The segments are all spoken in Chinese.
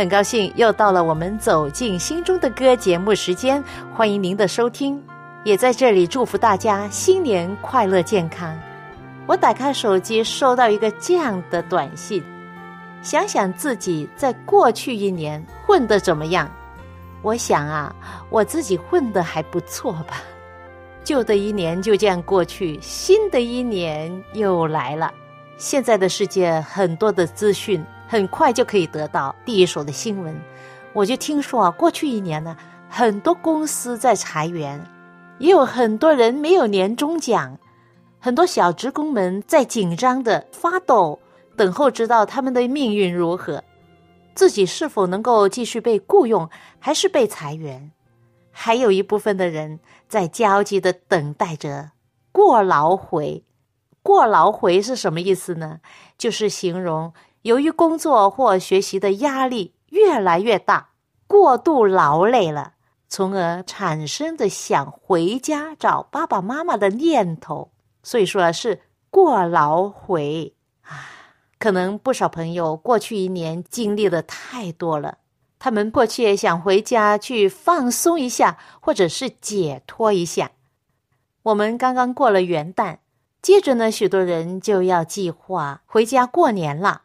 很高兴又到了我们走进心中的歌节目时间，欢迎您的收听，也在这里祝福大家新年快乐健康。我打开手机，收到一个这样的短信，想想自己在过去一年混得怎么样？我想啊，我自己混得还不错吧。旧的一年就这样过去，新的一年又来了。现在的世界很多的资讯。很快就可以得到第一手的新闻，我就听说啊，过去一年呢，很多公司在裁员，也有很多人没有年终奖，很多小职工们在紧张的发抖，等候知道他们的命运如何，自己是否能够继续被雇佣，还是被裁员，还有一部分的人在焦急的等待着过劳回。过劳回是什么意思呢？就是形容。由于工作或学习的压力越来越大，过度劳累了，从而产生的想回家找爸爸妈妈的念头，所以说是过劳回啊。可能不少朋友过去一年经历的太多了，他们迫切想回家去放松一下，或者是解脱一下。我们刚刚过了元旦，接着呢，许多人就要计划回家过年了。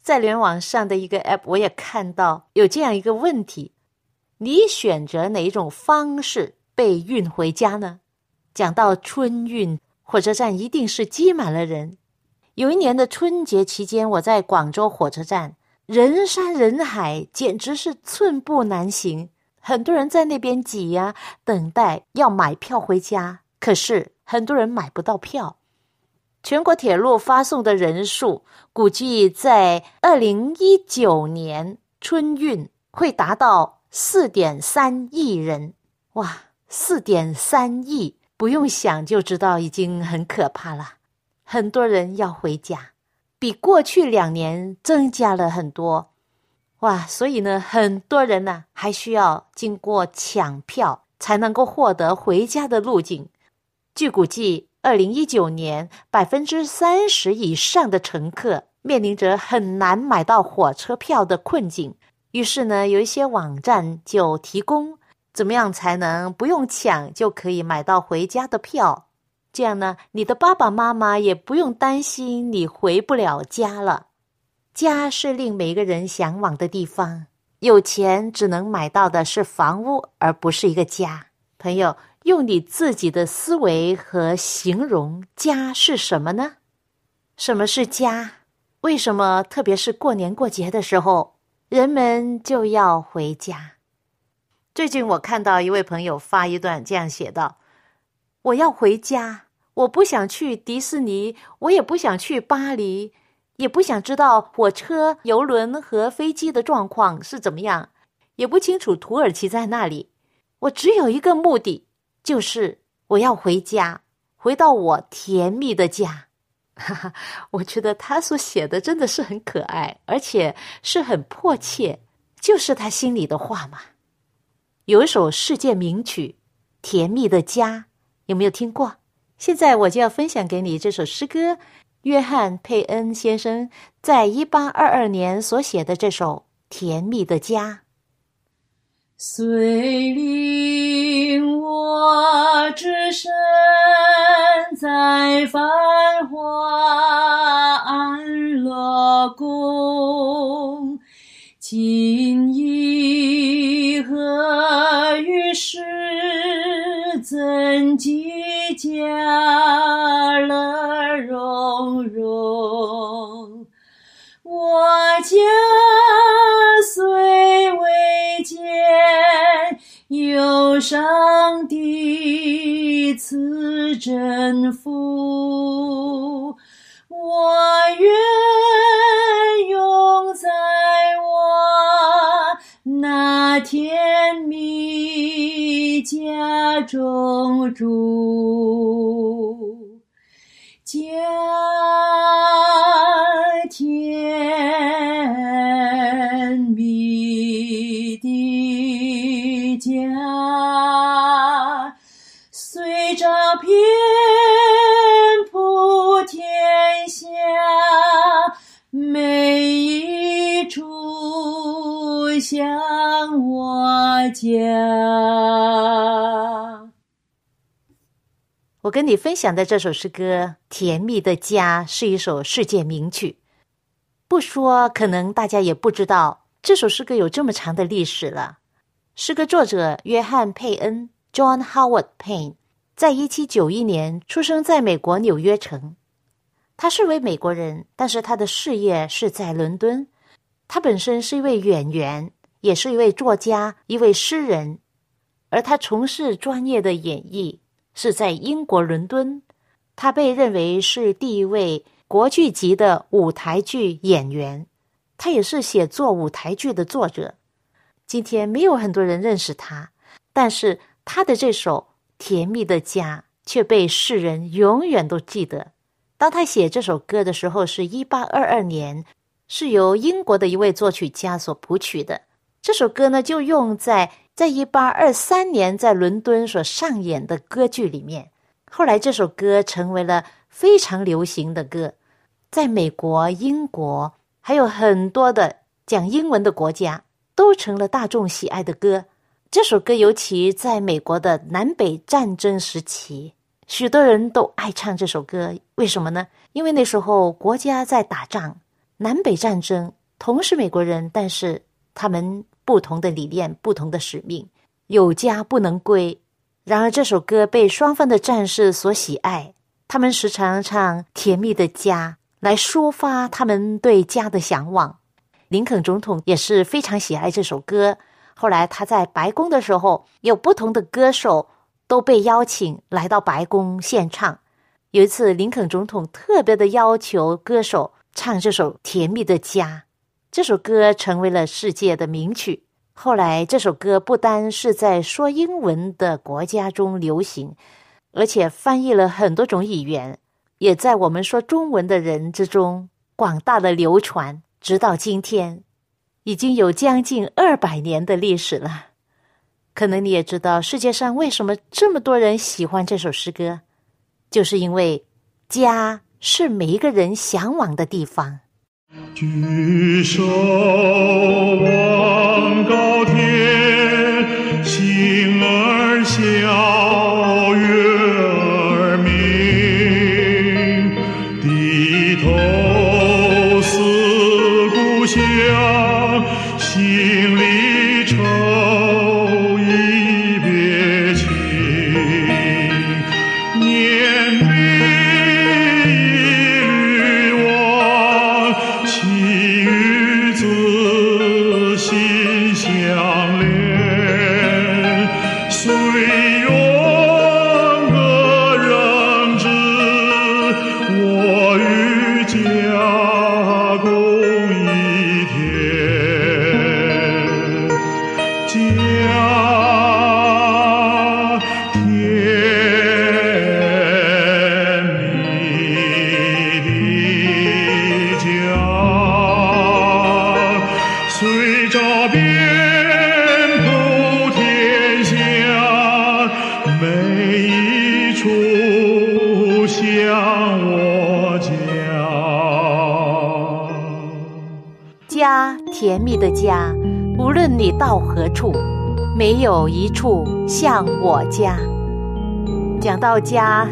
在联网上的一个 App，我也看到有这样一个问题：你选择哪一种方式被运回家呢？讲到春运，火车站一定是挤满了人。有一年的春节期间，我在广州火车站，人山人海，简直是寸步难行。很多人在那边挤呀，等待要买票回家，可是很多人买不到票。全国铁路发送的人数估计在二零一九年春运会达到四点三亿人，哇，四点三亿，不用想就知道已经很可怕了。很多人要回家，比过去两年增加了很多，哇，所以呢，很多人呢还需要经过抢票才能够获得回家的路径。据估计。二零一九年，百分之三十以上的乘客面临着很难买到火车票的困境。于是呢，有一些网站就提供怎么样才能不用抢就可以买到回家的票。这样呢，你的爸爸妈妈也不用担心你回不了家了。家是令每个人向往的地方，有钱只能买到的是房屋，而不是一个家。朋友。用你自己的思维和形容家是什么呢？什么是家？为什么特别是过年过节的时候，人们就要回家？最近我看到一位朋友发一段这样写道：“我要回家，我不想去迪士尼，我也不想去巴黎，也不想知道火车、游轮和飞机的状况是怎么样，也不清楚土耳其在那里。我只有一个目的。”就是我要回家，回到我甜蜜的家。哈哈，我觉得他所写的真的是很可爱，而且是很迫切，就是他心里的话嘛。有一首世界名曲《甜蜜的家》，有没有听过？现在我就要分享给你这首诗歌，约翰·佩恩先生在一八二二年所写的这首《甜蜜的家》。遂我只身在繁华安乐宫今已何于世怎及家乐融融。我家上帝赐真福，我愿永在我那甜蜜家中住。家天像我家。我跟你分享的这首诗歌《甜蜜的家》是一首世界名曲。不说，可能大家也不知道这首诗歌有这么长的历史了。诗歌作者约翰·佩恩 （John Howard Payne） 在一七九一年出生在美国纽约城。他是位美国人，但是他的事业是在伦敦。他本身是一位演员，也是一位作家、一位诗人，而他从事专业的演绎。是在英国伦敦，他被认为是第一位国剧级的舞台剧演员，他也是写作舞台剧的作者。今天没有很多人认识他，但是他的这首《甜蜜的家》却被世人永远都记得。当他写这首歌的时候，是一八二二年，是由英国的一位作曲家所谱曲的。这首歌呢，就用在。在一八二三年在伦敦所上演的歌剧里面，后来这首歌成为了非常流行的歌，在美国、英国还有很多的讲英文的国家都成了大众喜爱的歌。这首歌尤其在美国的南北战争时期，许多人都爱唱这首歌。为什么呢？因为那时候国家在打仗，南北战争，同是美国人，但是他们。不同的理念，不同的使命，有家不能归。然而，这首歌被双方的战士所喜爱，他们时常唱《甜蜜的家》来抒发他们对家的向往。林肯总统也是非常喜爱这首歌。后来他在白宫的时候，有不同的歌手都被邀请来到白宫献唱。有一次，林肯总统特别的要求歌手唱这首《甜蜜的家》。这首歌成为了世界的名曲。后来，这首歌不单是在说英文的国家中流行，而且翻译了很多种语言，也在我们说中文的人之中广大的流传。直到今天，已经有将近二百年的历史了。可能你也知道，世界上为什么这么多人喜欢这首诗歌，就是因为家是每一个人向往的地方。举手望高天，有一处像我家。讲到家，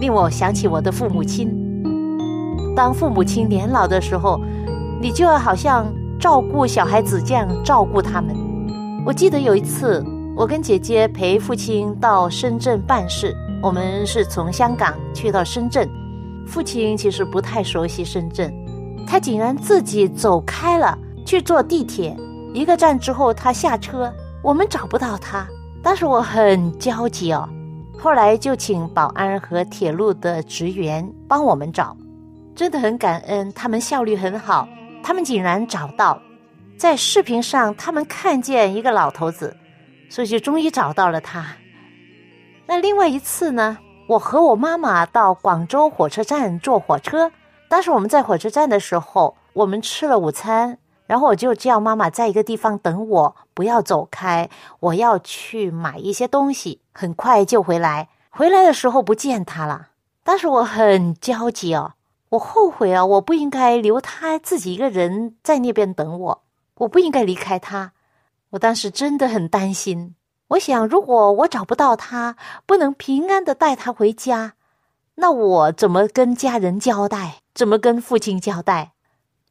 令我想起我的父母亲。当父母亲年老的时候，你就要好像照顾小孩子这样照顾他们。我记得有一次，我跟姐姐陪父亲到深圳办事，我们是从香港去到深圳。父亲其实不太熟悉深圳，他竟然自己走开了，去坐地铁。一个站之后，他下车，我们找不到他，当时我很焦急哦。后来就请保安和铁路的职员帮我们找，真的很感恩，他们效率很好，他们竟然找到。在视频上，他们看见一个老头子，所以就终于找到了他。那另外一次呢，我和我妈妈到广州火车站坐火车，当时我们在火车站的时候，我们吃了午餐，然后我就叫妈妈在一个地方等我，不要走开，我要去买一些东西，很快就回来。回来的时候不见他了，当时我很焦急哦，我后悔啊，我不应该留他自己一个人在那边等我。我不应该离开他，我当时真的很担心。我想，如果我找不到他，不能平安的带他回家，那我怎么跟家人交代？怎么跟父亲交代？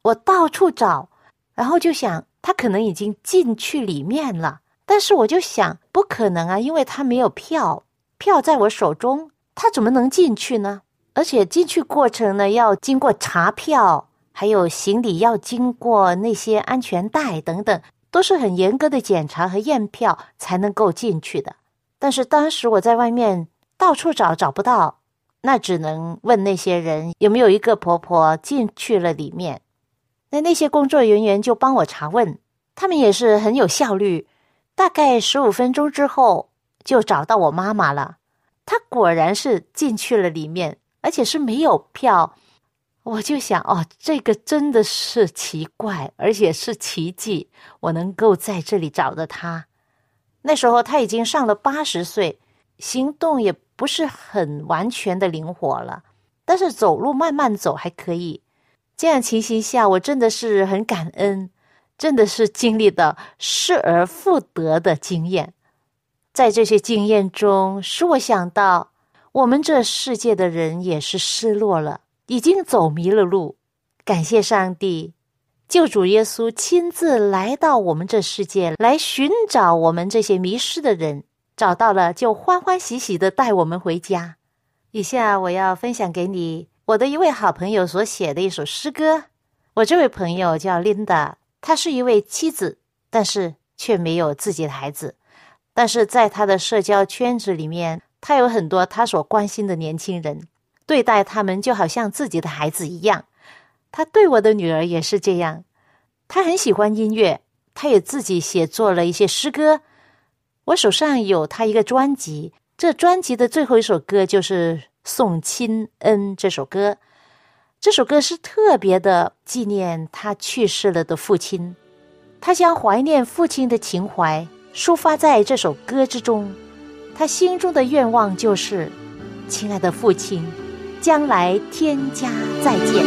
我到处找，然后就想他可能已经进去里面了。但是我就想，不可能啊，因为他没有票，票在我手中，他怎么能进去呢？而且进去过程呢，要经过查票。还有行李要经过那些安全带等等，都是很严格的检查和验票才能够进去的。但是当时我在外面到处找找不到，那只能问那些人有没有一个婆婆进去了里面。那那些工作人员就帮我查问，他们也是很有效率，大概十五分钟之后就找到我妈妈了。她果然是进去了里面，而且是没有票。我就想哦，这个真的是奇怪，而且是奇迹，我能够在这里找到他。那时候他已经上了八十岁，行动也不是很完全的灵活了，但是走路慢慢走还可以。这样情形下，我真的是很感恩，真的是经历的失而复得的经验。在这些经验中，使我想到，我们这世界的人也是失落了。已经走迷了路，感谢上帝，救主耶稣亲自来到我们这世界来寻找我们这些迷失的人，找到了就欢欢喜喜的带我们回家。以下我要分享给你我的一位好朋友所写的一首诗歌。我这位朋友叫琳达，她是一位妻子，但是却没有自己的孩子，但是在她的社交圈子里面，她有很多她所关心的年轻人。对待他们就好像自己的孩子一样，他对我的女儿也是这样。他很喜欢音乐，他也自己写作了一些诗歌。我手上有他一个专辑，这专辑的最后一首歌就是《送亲恩》这首歌。这首歌是特别的纪念他去世了的父亲，他将怀念父亲的情怀抒发在这首歌之中。他心中的愿望就是，亲爱的父亲。将来天家再见。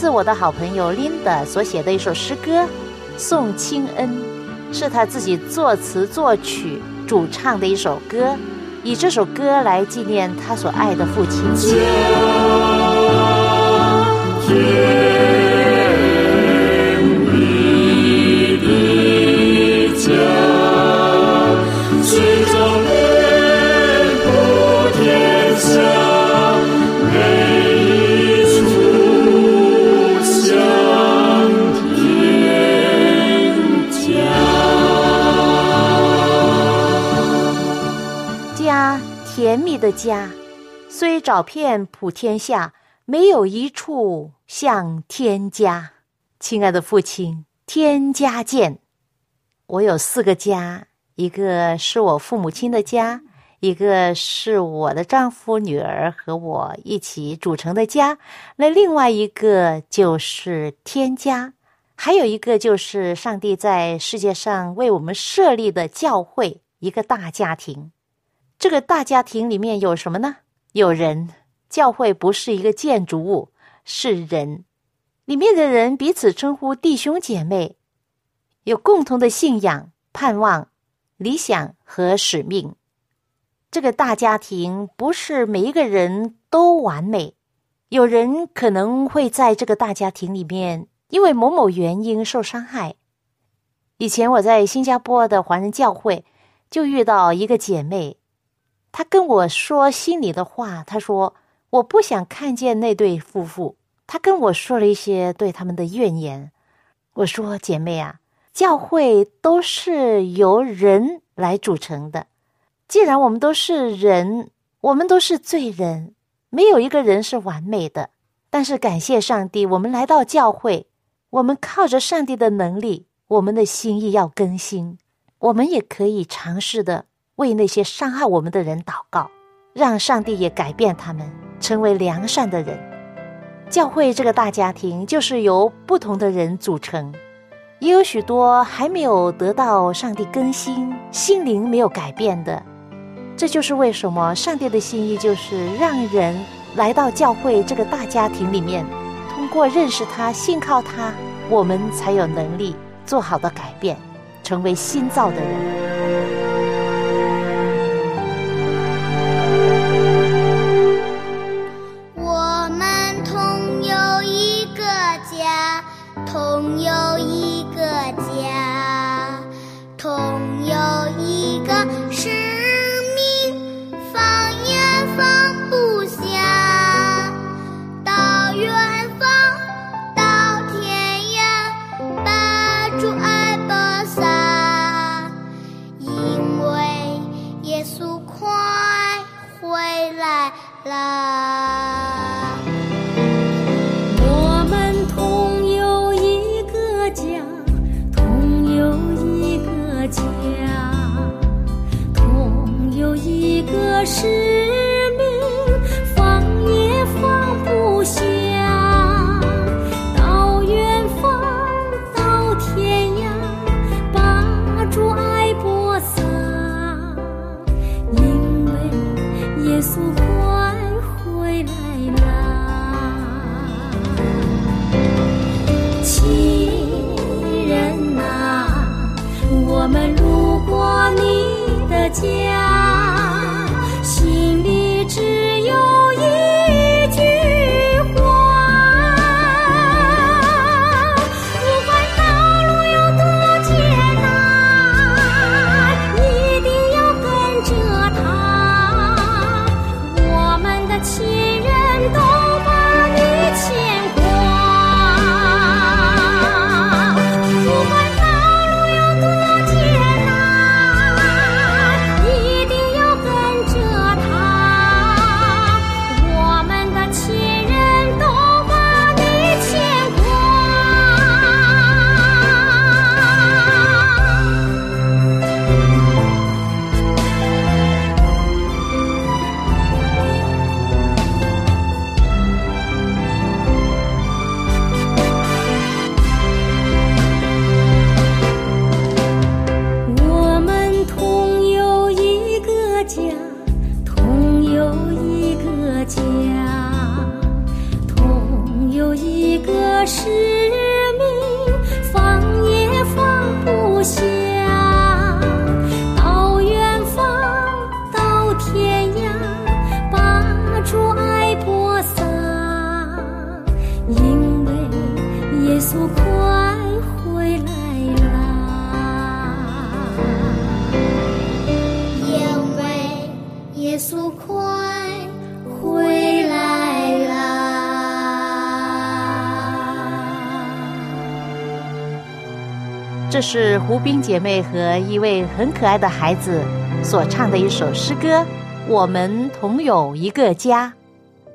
是我的好朋友 Linda 所写的一首诗歌《送亲恩》，是他自己作词作曲、主唱的一首歌，以这首歌来纪念他所爱的父亲。甜蜜的家，虽找遍普天下，没有一处像天家。亲爱的父亲，天家见。我有四个家，一个是我父母亲的家，一个是我的丈夫、女儿和我一起组成的家，那另外一个就是天家，还有一个就是上帝在世界上为我们设立的教会，一个大家庭。这个大家庭里面有什么呢？有人。教会不是一个建筑物，是人。里面的人彼此称呼弟兄姐妹，有共同的信仰、盼望、理想和使命。这个大家庭不是每一个人都完美，有人可能会在这个大家庭里面因为某某原因受伤害。以前我在新加坡的华人教会就遇到一个姐妹，他跟我说心里的话，他说。我不想看见那对夫妇。他跟我说了一些对他们的怨言。我说：“姐妹啊，教会都是由人来组成的。既然我们都是人，我们都是罪人，没有一个人是完美的。但是感谢上帝，我们来到教会，我们靠着上帝的能力，我们的心意要更新。我们也可以尝试的为那些伤害我们的人祷告，让上帝也改变他们。”成为良善的人，教会这个大家庭就是由不同的人组成，也有许多还没有得到上帝更新、心灵没有改变的。这就是为什么上帝的心意就是让人来到教会这个大家庭里面，通过认识他、信靠他，我们才有能力做好的改变，成为新造的人。使命，放也放不下。到远方，到天涯，把主爱播撒。因为耶稣快回来啦，亲人呐、啊，我们路过你的家。快回来啦因为耶稣快回来啦这是胡斌姐妹和一位很可爱的孩子所唱的一首诗歌《我们同有一个家》。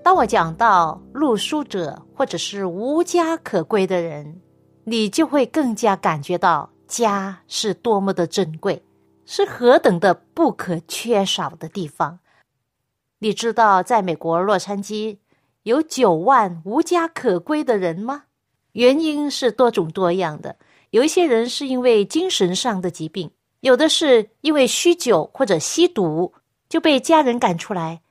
当我讲到露宿者或者是无家可归的人，你就会更加感觉到家是多么的珍贵，是何等的不可缺少的地方。你知道，在美国洛杉矶有九万无家可归的人吗？原因是多种多样的，有一些人是因为精神上的疾病，有的是因为酗酒或者吸毒就被家人赶出来。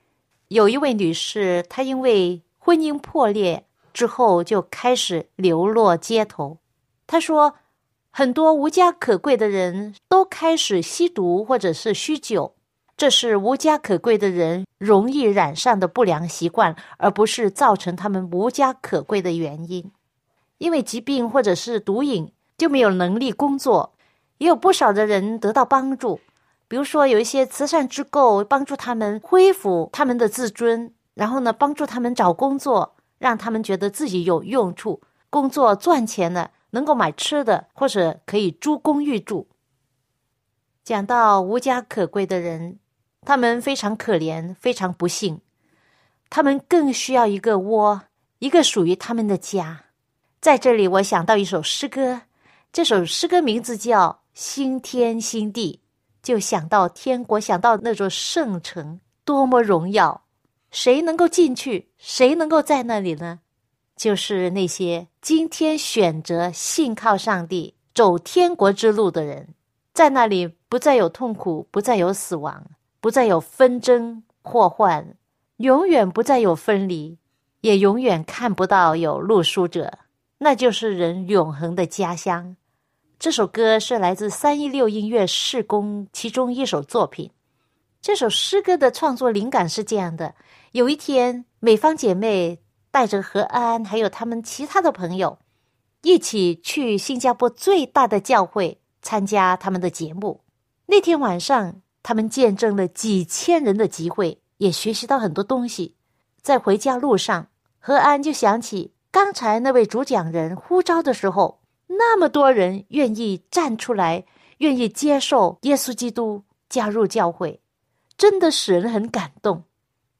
有一位女士，她因为婚姻破裂之后就开始流落街头。她说，很多无家可归的人都开始吸毒或者是酗酒。这是无家可归的人容易染上的不良习惯，而不是造成他们无家可归的原因。因为疾病或者是毒瘾，就没有能力工作。也有不少的人得到帮助，比如说有一些慈善机构帮助他们恢复他们的自尊，然后呢，帮助他们找工作，让他们觉得自己有用处，工作赚钱了，能够买吃的，或者可以租公寓住。讲到无家可归的人。他们非常可怜，非常不幸，他们更需要一个窝，一个属于他们的家。在这里，我想到一首诗歌，这首诗歌名字叫《新天新地》，就想到天国，想到那座圣城多么荣耀。谁能够进去？谁能够在那里呢？就是那些今天选择信靠上帝、走天国之路的人，在那里不再有痛苦，不再有死亡。不再有纷争祸患，永远不再有分离，也永远看不到有露宿者，那就是人永恒的家乡。这首歌是来自三一六音乐事工其中一首作品。这首诗歌的创作灵感是这样的：有一天，美方姐妹带着何安还有他们其他的朋友，一起去新加坡最大的教会参加他们的节目。那天晚上。他们见证了几千人的集会，也学习到很多东西。在回家路上，何安就想起刚才那位主讲人呼召的时候，那么多人愿意站出来，愿意接受耶稣基督加入教会，真的使人很感动。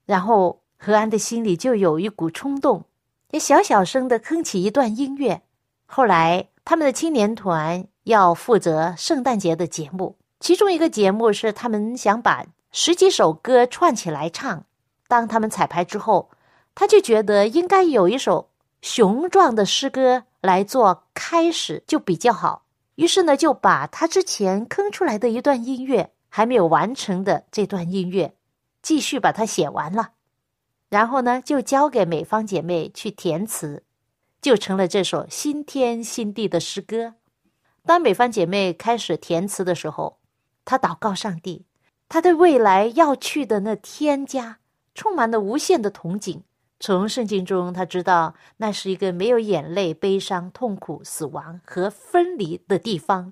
然后何安的心里就有一股冲动，也小小声的哼起一段音乐。后来他们的青年团要负责圣诞节的节目。其中一个节目是他们想把十几首歌串起来唱。当他们彩排之后，他就觉得应该有一首雄壮的诗歌来做开始就比较好。于是呢，就把他之前坑出来的一段音乐还没有完成的这段音乐，继续把它写完了。然后呢，就交给美方姐妹去填词，就成了这首新天新地的诗歌。当美方姐妹开始填词的时候，他祷告上帝，他对未来要去的那天家充满了无限的憧憬。从圣经中，他知道那是一个没有眼泪、悲伤、痛苦、死亡和分离的地方。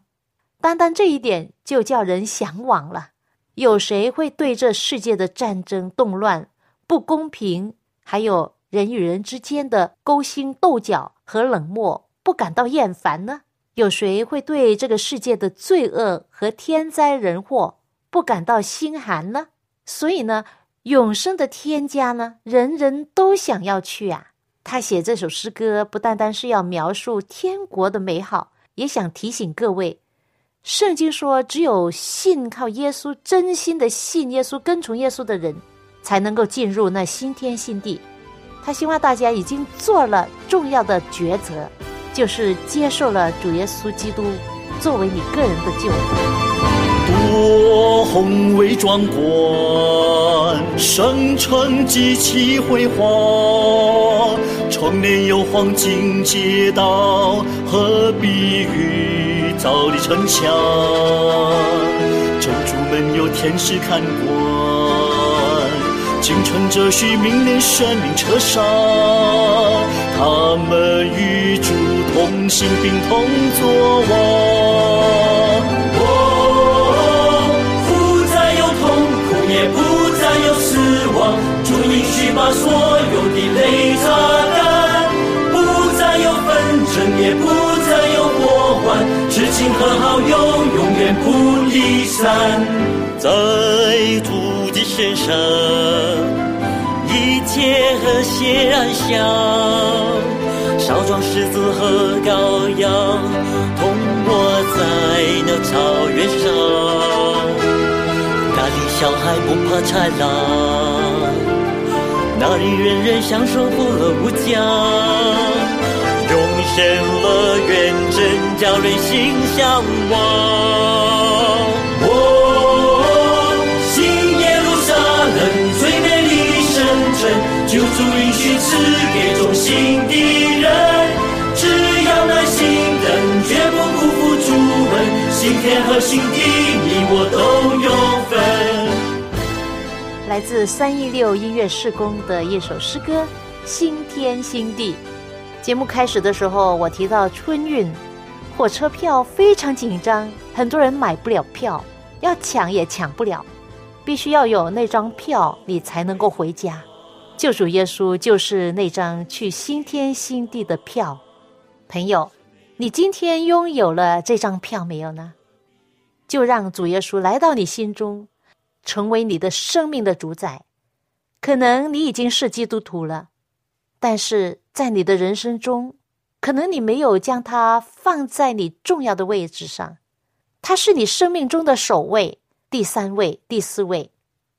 单单这一点就叫人向往了。有谁会对这世界的战争、动乱、不公平，还有人与人之间的勾心斗角和冷漠不感到厌烦呢？有谁会对这个世界的罪恶和天灾人祸不感到心寒呢？所以呢，永生的天家呢，人人都想要去啊。他写这首诗歌，不单单是要描述天国的美好，也想提醒各位：圣经说，只有信靠耶稣、真心的信耶稣、跟从耶稣的人，才能够进入那新天新地。他希望大家已经做了重要的抉择。就是接受了主耶稣基督作为你个人的救主。多宏伟壮观，圣城极其辉煌，城内有黄金街道和碧玉造的城墙，珍珠们有天使看管，敬承着许命令生命车上，他们与主。同心并同作王，不再有死亡。主允许把所有的泪擦干，不再有纷争，也不再有祸患。知情和好友永远不离散，在主的身上，一切。和谐安详，少壮狮子和羔羊，同我在那草原上。小孩不怕豺狼，那里人人享受福乐无疆。永生乐园真叫人心向往。救主允许赐给忠心的人，只要耐心等，绝不辜负主恩。新天和新地，你我都有。来自三一六音乐事工的一首诗歌《新天新地》。节目开始的时候，我提到春运火车票非常紧张，很多人买不了票，要抢也抢不了，必须要有那张票，你才能够回家。救主耶稣就是那张去新天新地的票，朋友，你今天拥有了这张票没有呢？就让主耶稣来到你心中，成为你的生命的主宰。可能你已经是基督徒了，但是在你的人生中，可能你没有将它放在你重要的位置上，它是你生命中的首位、第三位、第四位。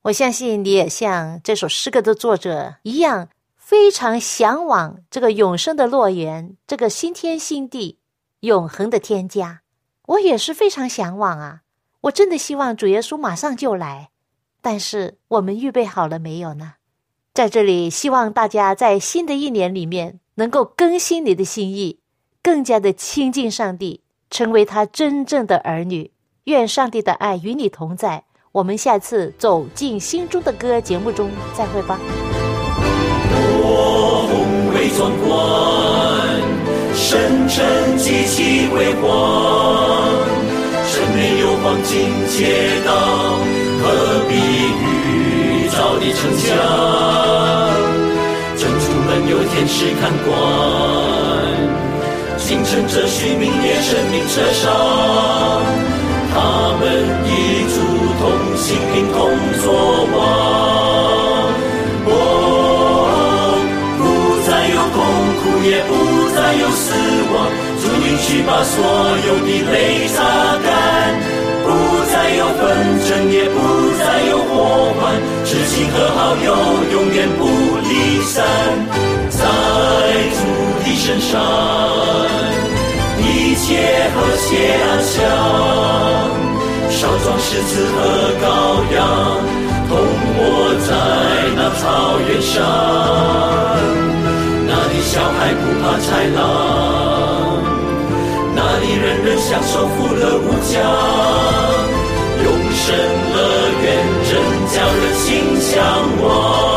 我相信你也像这首诗歌的作者一样，非常向往这个永生的乐园，这个新天新地、永恒的天家。我也是非常向往啊！我真的希望主耶稣马上就来。但是我们预备好了没有呢？在这里，希望大家在新的一年里面能够更新你的心意，更加的亲近上帝，成为他真正的儿女。愿上帝的爱与你同在。我们下次走进心中的歌节目中再会吧。我宏伟壮观，圣城极其辉煌，城内有黄金街道，何必预造的城墙？珍珠们有天使看管，清晨这许明烈生命车上，他们一组。同心凭同作王，哦，不再有痛苦，也不再有死亡。主允许把所有的泪擦干，心和好友永远不离散，在主的身上，一切和谐安详。少壮狮子和羔羊同卧在那草原上，那里小孩不怕豺狼，那里人人享受富乐无疆，生乐园真叫人心向往。